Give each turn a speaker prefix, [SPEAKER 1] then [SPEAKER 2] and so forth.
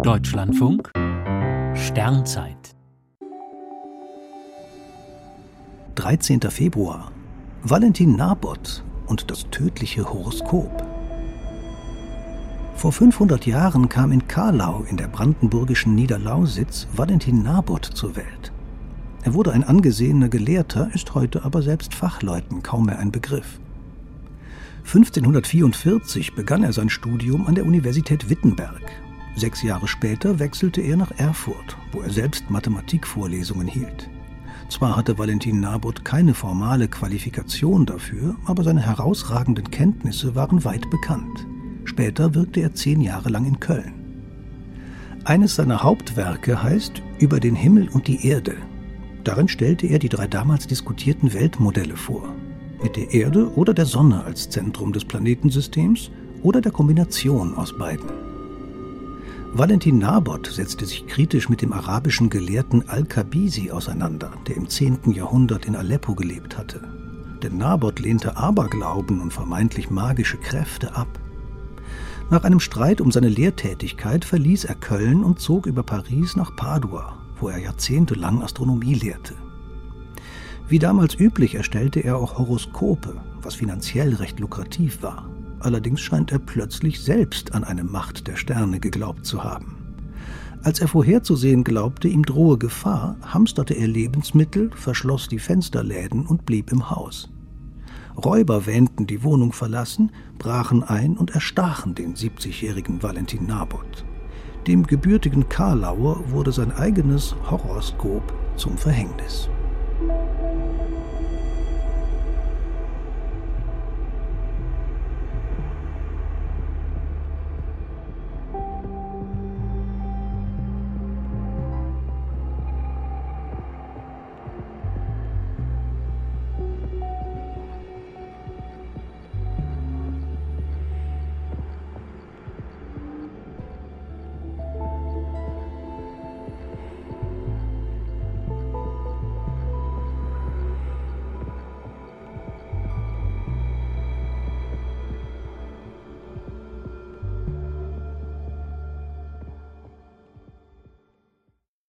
[SPEAKER 1] Deutschlandfunk Sternzeit
[SPEAKER 2] 13. Februar Valentin Nabot und das tödliche Horoskop. Vor 500 Jahren kam in Karlau in der brandenburgischen Niederlausitz Valentin Nabot zur Welt. Er wurde ein angesehener Gelehrter, ist heute aber selbst Fachleuten kaum mehr ein Begriff. 1544 begann er sein Studium an der Universität Wittenberg. Sechs Jahre später wechselte er nach Erfurt, wo er selbst Mathematikvorlesungen hielt. Zwar hatte Valentin Nabot keine formale Qualifikation dafür, aber seine herausragenden Kenntnisse waren weit bekannt. Später wirkte er zehn Jahre lang in Köln. Eines seiner Hauptwerke heißt Über den Himmel und die Erde. Darin stellte er die drei damals diskutierten Weltmodelle vor. Mit der Erde oder der Sonne als Zentrum des Planetensystems oder der Kombination aus beiden. Valentin Nabot setzte sich kritisch mit dem arabischen Gelehrten Al-Kabisi auseinander, der im 10. Jahrhundert in Aleppo gelebt hatte. Denn Nabot lehnte Aberglauben und vermeintlich magische Kräfte ab. Nach einem Streit um seine Lehrtätigkeit verließ er Köln und zog über Paris nach Padua, wo er jahrzehntelang Astronomie lehrte. Wie damals üblich erstellte er auch Horoskope, was finanziell recht lukrativ war. Allerdings scheint er plötzlich selbst an eine Macht der Sterne geglaubt zu haben. Als er vorherzusehen glaubte, ihm drohe Gefahr, hamsterte er Lebensmittel, verschloss die Fensterläden und blieb im Haus. Räuber wähnten die Wohnung verlassen, brachen ein und erstachen den 70-jährigen Valentin Nabot. Dem gebürtigen Karlauer wurde sein eigenes Horoskop zum Verhängnis.